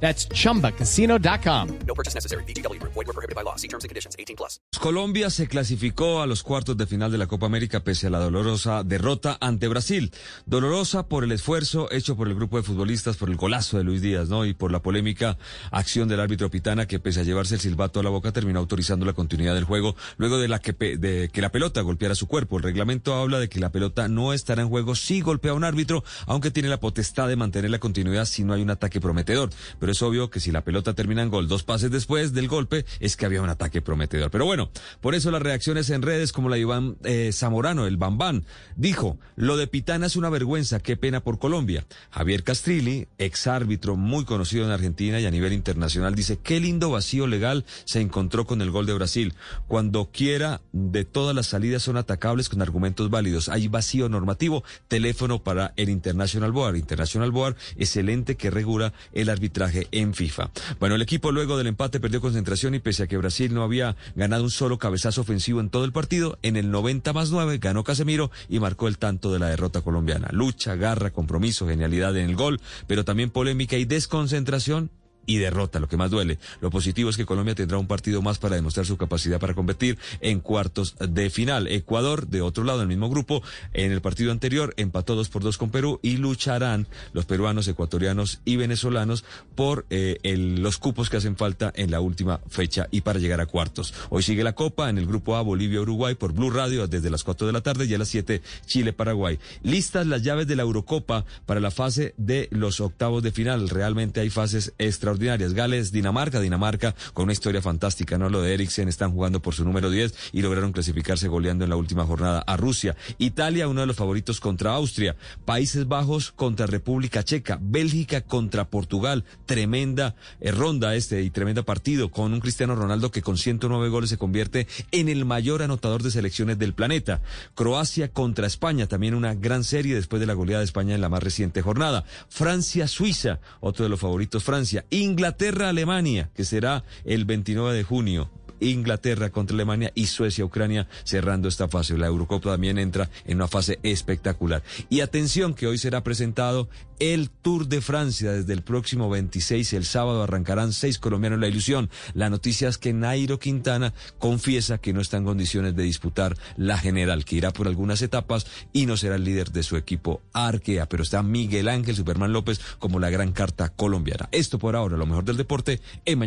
That's chumbacasino.com. No purchase necessary. BGW. Void were prohibited by law. See terms and conditions. 18 plus. Colombia se clasificó a los cuartos de final de la Copa América pese a la dolorosa derrota ante Brasil. Dolorosa por el esfuerzo hecho por el grupo de futbolistas, por el golazo de Luis Díaz, ¿no? Y por la polémica acción del árbitro Pitana que pese a llevarse el silbato a la boca terminó autorizando la continuidad del juego luego de, la que, pe- de que la pelota golpeara su cuerpo. El reglamento habla de que la pelota no estará en juego si golpea a un árbitro, aunque tiene la potestad de mantener la continuidad si no hay un ataque prometedor. Pero es obvio que si la pelota termina en gol dos pases después del golpe, es que había un ataque prometedor. Pero bueno, por eso las reacciones en redes como la de Iván eh, Zamorano, el Bambán, dijo, lo de Pitana es una vergüenza, qué pena por Colombia. Javier Castrilli, ex árbitro muy conocido en Argentina y a nivel internacional, dice, qué lindo vacío legal se encontró con el gol de Brasil. Cuando quiera, de todas las salidas son atacables con argumentos válidos. Hay vacío normativo, teléfono para el International Board. International Board es el ente que regula el arbitraje en FIFA. Bueno, el equipo luego del empate perdió concentración y pese a que Brasil no había ganado un solo cabezazo ofensivo en todo el partido, en el 90 más 9 ganó Casemiro y marcó el tanto de la derrota colombiana. Lucha, garra, compromiso, genialidad en el gol, pero también polémica y desconcentración y derrota, lo que más duele. Lo positivo es que Colombia tendrá un partido más para demostrar su capacidad para competir en cuartos de final. Ecuador, de otro lado, el mismo grupo, en el partido anterior empató dos por dos con Perú y lucharán los peruanos, ecuatorianos y venezolanos por eh, el- los cupos que hacen falta en la última fecha y para llegar a cuartos. Hoy sigue la Copa en el grupo A, Bolivia, Uruguay, por Blue Radio desde las 4 de la tarde y a las 7 Chile, Paraguay. Listas las llaves de la Eurocopa para la fase de los octavos de final. Realmente hay fases extraordinarias. Gales, Dinamarca, Dinamarca con una historia fantástica, ¿no? Lo de Eriksen, están jugando por su número 10 y lograron clasificarse goleando en la última jornada a Rusia. Italia, uno de los favoritos contra Austria. Países Bajos contra República Checa. Bélgica contra Portugal. Tremenda eh, ronda este y tremenda partido con un Cristiano Ronaldo que con 109 goles se convierte en el mayor anotador de selecciones del planeta. Croacia contra España, también una gran serie después de la goleada de España en la más reciente jornada. Francia-Suiza, otro de los favoritos Francia. Inglaterra-Alemania, que será el 29 de junio. Inglaterra contra Alemania y Suecia-Ucrania cerrando esta fase. La Eurocopa también entra en una fase espectacular. Y atención que hoy será presentado el Tour de Francia desde el próximo 26. El sábado arrancarán seis colombianos la ilusión. La noticia es que Nairo Quintana confiesa que no está en condiciones de disputar la general, que irá por algunas etapas y no será el líder de su equipo Arkea. Pero está Miguel Ángel Superman López como la gran carta colombiana. Esto por ahora, lo mejor del deporte en